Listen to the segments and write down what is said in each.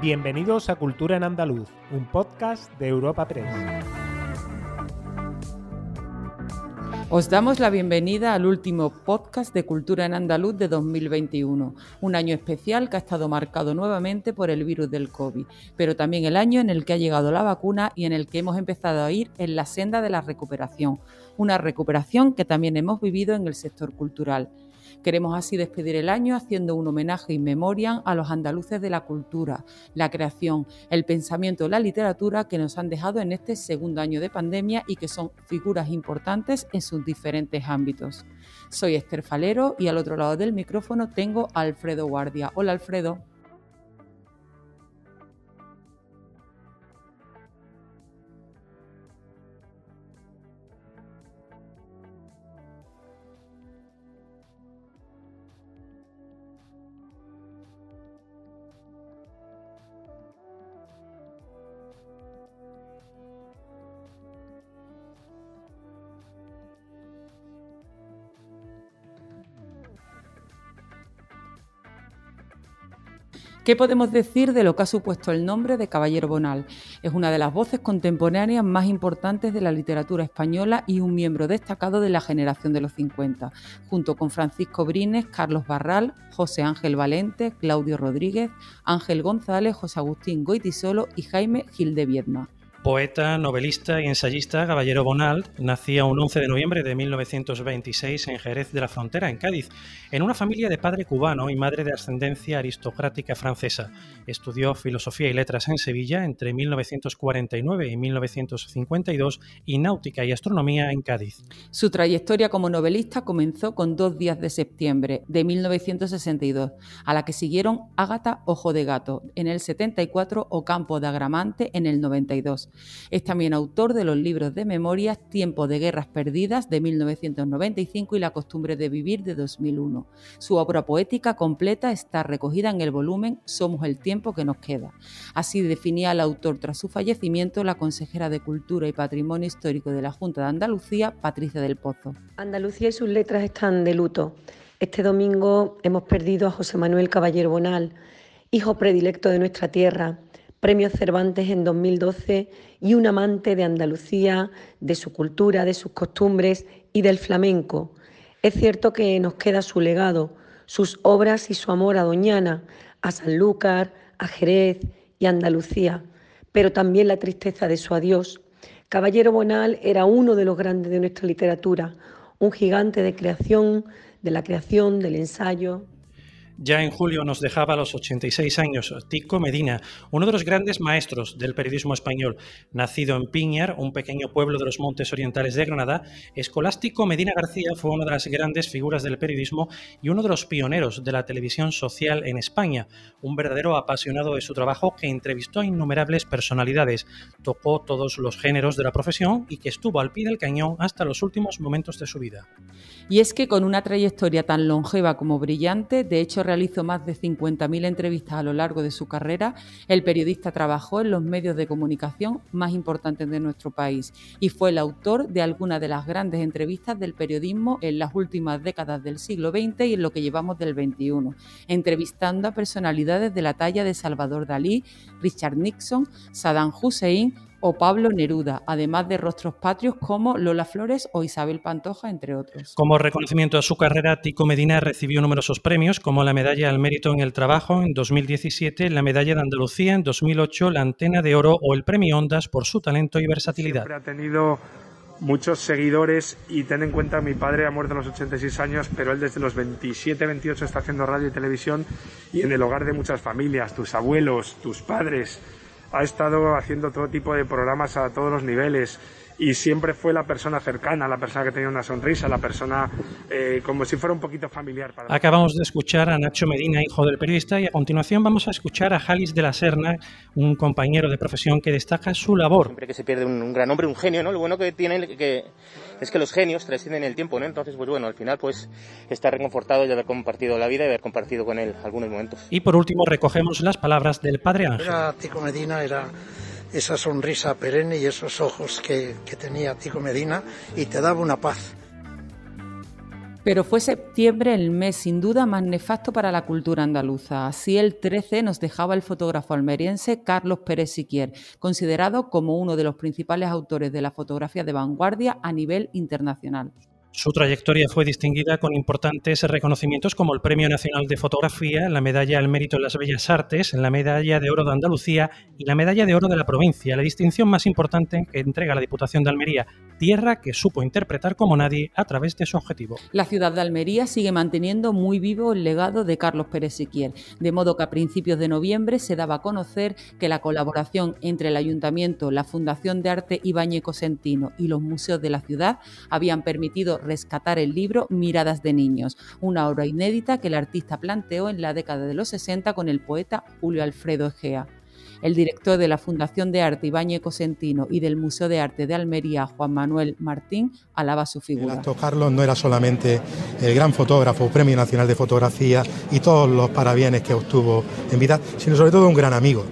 Bienvenidos a Cultura en Andaluz, un podcast de Europa Press. Os damos la bienvenida al último podcast de Cultura en Andaluz de 2021, un año especial que ha estado marcado nuevamente por el virus del COVID, pero también el año en el que ha llegado la vacuna y en el que hemos empezado a ir en la senda de la recuperación, una recuperación que también hemos vivido en el sector cultural. Queremos así despedir el año haciendo un homenaje y memoria a los andaluces de la cultura, la creación, el pensamiento la literatura que nos han dejado en este segundo año de pandemia y que son figuras importantes en sus diferentes ámbitos. Soy Esther Falero y al otro lado del micrófono tengo a Alfredo Guardia. Hola Alfredo. ¿Qué podemos decir de lo que ha supuesto el nombre de Caballero Bonal? Es una de las voces contemporáneas más importantes de la literatura española y un miembro destacado de la generación de los 50, junto con Francisco Brines, Carlos Barral, José Ángel Valente, Claudio Rodríguez, Ángel González, José Agustín Goitisolo y Jaime Gil de Viedma. Poeta, novelista y ensayista Caballero Bonal nacía un 11 de noviembre de 1926 en Jerez de la Frontera, en Cádiz, en una familia de padre cubano y madre de ascendencia aristocrática francesa. Estudió filosofía y letras en Sevilla entre 1949 y 1952 y náutica y astronomía en Cádiz. Su trayectoria como novelista comenzó con Dos días de septiembre de 1962, a la que siguieron Ágata Ojo de Gato en el 74 o Campo de Agramante en el 92. Es también autor de los libros de memorias Tiempo de Guerras Perdidas de 1995 y La Costumbre de Vivir de 2001. Su obra poética completa está recogida en el volumen Somos el tiempo que nos queda. Así definía el autor tras su fallecimiento la consejera de Cultura y Patrimonio Histórico de la Junta de Andalucía, Patricia del Pozo. Andalucía y sus letras están de luto. Este domingo hemos perdido a José Manuel Caballero Bonal, hijo predilecto de nuestra tierra Premio Cervantes en 2012 y un amante de Andalucía, de su cultura, de sus costumbres y del flamenco. Es cierto que nos queda su legado, sus obras y su amor a Doñana, a Sanlúcar, a Jerez y a Andalucía, pero también la tristeza de su adiós. Caballero Bonal era uno de los grandes de nuestra literatura, un gigante de creación, de la creación, del ensayo, ya en julio nos dejaba a los 86 años Tico Medina, uno de los grandes maestros del periodismo español. Nacido en Piñar, un pequeño pueblo de los montes orientales de Granada, Escolástico Medina García fue una de las grandes figuras del periodismo y uno de los pioneros de la televisión social en España. Un verdadero apasionado de su trabajo que entrevistó a innumerables personalidades, tocó todos los géneros de la profesión y que estuvo al pie del cañón hasta los últimos momentos de su vida. Y es que con una trayectoria tan longeva como brillante, de hecho realizó más de 50.000 entrevistas a lo largo de su carrera, el periodista trabajó en los medios de comunicación más importantes de nuestro país y fue el autor de algunas de las grandes entrevistas del periodismo en las últimas décadas del siglo XX y en lo que llevamos del XXI, entrevistando a personalidades de la talla de Salvador Dalí, Richard Nixon, Saddam Hussein o Pablo Neruda, además de rostros patrios como Lola Flores o Isabel Pantoja, entre otros. Como reconocimiento a su carrera, Tico Medina recibió numerosos premios, como la Medalla al Mérito en el Trabajo en 2017, la Medalla de Andalucía en 2008, la Antena de Oro o el Premio Ondas por su talento y versatilidad. Siempre ha tenido muchos seguidores y ten en cuenta mi padre ha muerto a los 86 años, pero él desde los 27, 28 está haciendo radio y televisión y en el hogar de muchas familias, tus abuelos, tus padres, ha estado haciendo todo tipo de programas a todos los niveles y siempre fue la persona cercana, la persona que tenía una sonrisa, la persona eh, como si fuera un poquito familiar. Para Acabamos de escuchar a Nacho Medina, hijo del periodista, y a continuación vamos a escuchar a Jalis de la Serna, un compañero de profesión que destaca su labor. Siempre que se pierde un, un gran hombre, un genio, ¿no? Lo bueno que tiene que es que los genios trascienden el tiempo, ¿no? Entonces, pues bueno, al final pues está reconfortado de haber compartido la vida y haber compartido con él algunos momentos. Y por último recogemos las palabras del Padre Ángel. Era Tico Medina, era esa sonrisa perenne y esos ojos que, que tenía Tico Medina y te daba una paz Pero fue septiembre el mes sin duda más nefasto para la cultura andaluza. Así el 13 nos dejaba el fotógrafo almeriense Carlos Pérez Siquier, considerado como uno de los principales autores de la fotografía de vanguardia a nivel internacional. Su trayectoria fue distinguida con importantes reconocimientos como el Premio Nacional de Fotografía, la Medalla al Mérito en las Bellas Artes, la Medalla de Oro de Andalucía y la Medalla de Oro de la Provincia, la distinción más importante que entrega la Diputación de Almería, tierra que supo interpretar como nadie a través de su objetivo. La ciudad de Almería sigue manteniendo muy vivo el legado de Carlos Pérez Siquier, de modo que a principios de noviembre se daba a conocer que la colaboración entre el Ayuntamiento, la Fundación de Arte Ibañez Cosentino y los museos de la ciudad habían permitido rescatar el libro Miradas de Niños, una obra inédita que el artista planteó en la década de los 60 con el poeta Julio Alfredo Egea. El director de la Fundación de Arte Ibañez Cosentino y del Museo de Arte de Almería, Juan Manuel Martín, alaba su figura. El Carlos no era solamente el gran fotógrafo, Premio Nacional de Fotografía y todos los parabienes que obtuvo en vida, sino sobre todo un gran amigo.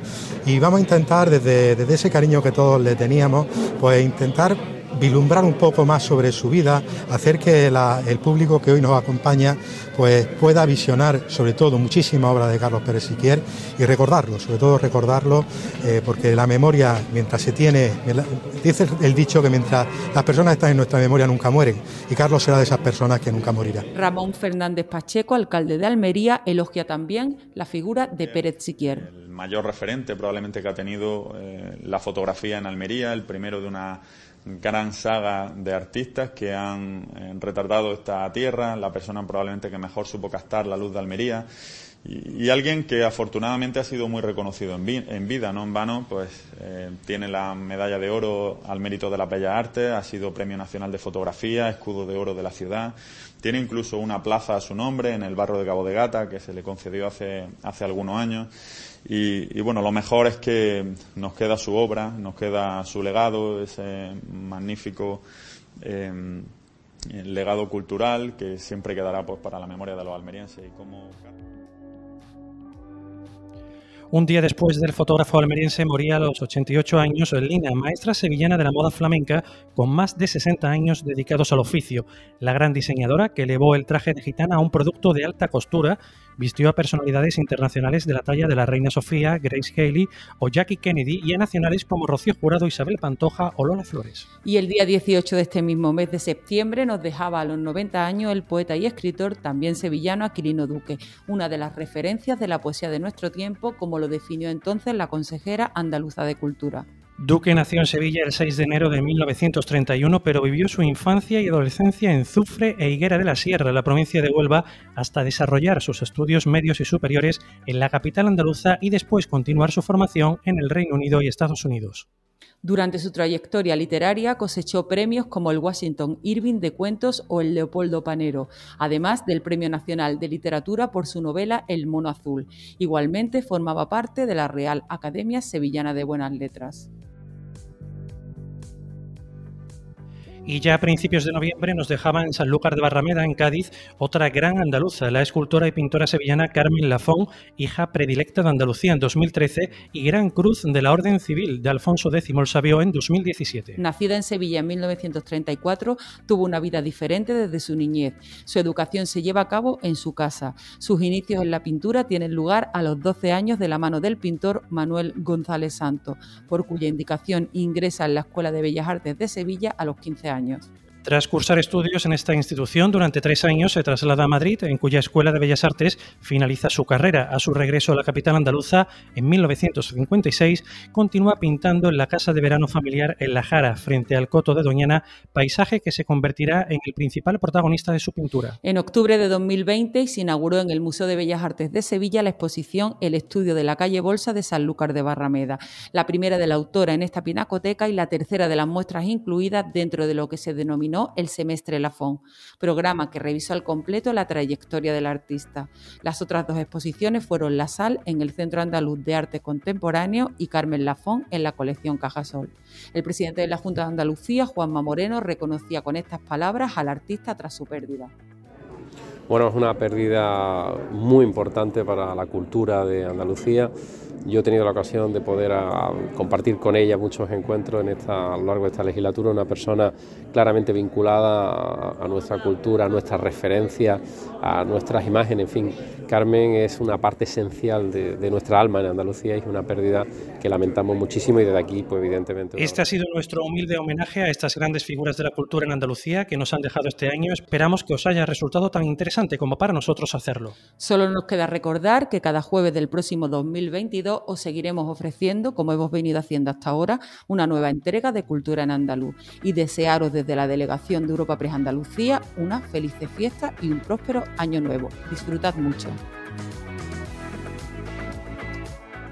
Y vamos a intentar, desde, desde ese cariño que todos le teníamos, pues intentar vislumbrar un poco más sobre su vida, hacer que el público que hoy nos acompaña pues pueda visionar sobre todo muchísima obra de Carlos Pérez Siquier y recordarlo, sobre todo recordarlo, eh, porque la memoria, mientras se tiene, dice el dicho que mientras las personas están en nuestra memoria nunca mueren, y Carlos será de esas personas que nunca morirá. Ramón Fernández Pacheco, alcalde de Almería, elogia también la figura de Pérez Siquier. El mayor referente probablemente que ha tenido eh, la fotografía en Almería, el primero de una gran saga de artistas que han eh, retardado esta tierra, la persona probablemente que mejor supo captar la luz de Almería y, alguien que afortunadamente ha sido muy reconocido en, vida, no en vano, pues eh, tiene la medalla de oro al mérito de la Bellas Artes, ha sido Premio Nacional de Fotografía, escudo de oro de la ciudad, tiene incluso una plaza a su nombre en el barrio de Cabo de Gata que se le concedió hace, hace algunos años. Y, bueno, lo mejor es que nos queda su obra, nos queda su legado, ese magnífico eh, legado cultural que siempre quedará pues, para la memoria de los almerienses. Y como... Un día después del fotógrafo almeriense moría a los 88 años Lina, maestra sevillana de la moda flamenca con más de 60 años dedicados al oficio, la gran diseñadora que elevó el traje de gitana a un producto de alta costura Vistió a personalidades internacionales de la talla de la Reina Sofía, Grace Haley o Jackie Kennedy y a nacionales como Rocío Jurado, Isabel Pantoja o Lola Flores. Y el día 18 de este mismo mes de septiembre nos dejaba a los 90 años el poeta y escritor, también sevillano, Aquilino Duque, una de las referencias de la poesía de nuestro tiempo, como lo definió entonces la consejera andaluza de Cultura. Duque nació en Sevilla el 6 de enero de 1931, pero vivió su infancia y adolescencia en Zufre e Higuera de la Sierra, la provincia de Huelva, hasta desarrollar sus estudios medios y superiores en la capital andaluza y después continuar su formación en el Reino Unido y Estados Unidos. Durante su trayectoria literaria cosechó premios como el Washington Irving de Cuentos o el Leopoldo Panero, además del Premio Nacional de Literatura por su novela El Mono Azul. Igualmente formaba parte de la Real Academia Sevillana de Buenas Letras. Y ya a principios de noviembre nos dejaba en Sanlúcar de Barrameda, en Cádiz, otra gran andaluza, la escultora y pintora sevillana Carmen Lafón, hija predilecta de Andalucía en 2013 y Gran Cruz de la Orden Civil de Alfonso X el Sabio en 2017. Nacida en Sevilla en 1934, tuvo una vida diferente desde su niñez. Su educación se lleva a cabo en su casa. Sus inicios en la pintura tienen lugar a los 12 años de la mano del pintor Manuel González Santo, por cuya indicación ingresa en la Escuela de Bellas Artes de Sevilla a los 15 años años. Tras cursar estudios en esta institución durante tres años, se traslada a Madrid, en cuya Escuela de Bellas Artes finaliza su carrera. A su regreso a la capital andaluza, en 1956, continúa pintando en la casa de verano familiar en La Jara, frente al Coto de Doñana, paisaje que se convertirá en el principal protagonista de su pintura. En octubre de 2020 se inauguró en el Museo de Bellas Artes de Sevilla la exposición El estudio de la calle Bolsa de Sanlúcar de Barrameda, la primera de la autora en esta pinacoteca y la tercera de las muestras incluidas dentro de lo que se denominó el Semestre Lafón, programa que revisó al completo la trayectoria del artista. Las otras dos exposiciones fueron La Sal en el Centro Andaluz de Arte Contemporáneo y Carmen Lafón en la colección Cajasol. El presidente de la Junta de Andalucía, Juanma Moreno, reconocía con estas palabras al artista tras su pérdida. Bueno, es una pérdida muy importante para la cultura de Andalucía. Yo he tenido la ocasión de poder ah, compartir con ella muchos encuentros en esta, a lo largo de esta legislatura, una persona claramente vinculada a, nuestra cultura, a nuestra referencia, a nuestras imágenes, en fin. Carmen es una parte esencial de, nuestra alma en Andalucía y es una pérdida que lamentamos muchísimo y desde aquí, pues evidentemente... Este ha sido nuestro humilde homenaje a estas grandes figuras de la cultura en Andalucía que nos han dejado este año. Esperamos que os haya resultado tan interesante como para nosotros hacerlo. Solo nos queda recordar que cada jueves del próximo 2022 os seguiremos ofreciendo, como hemos venido haciendo hasta ahora, una nueva entrega de Cultura en Andaluz y desearos desde la Delegación de Europa Press Andalucía una feliz fiesta y un próspero año nuevo. Disfrutad mucho.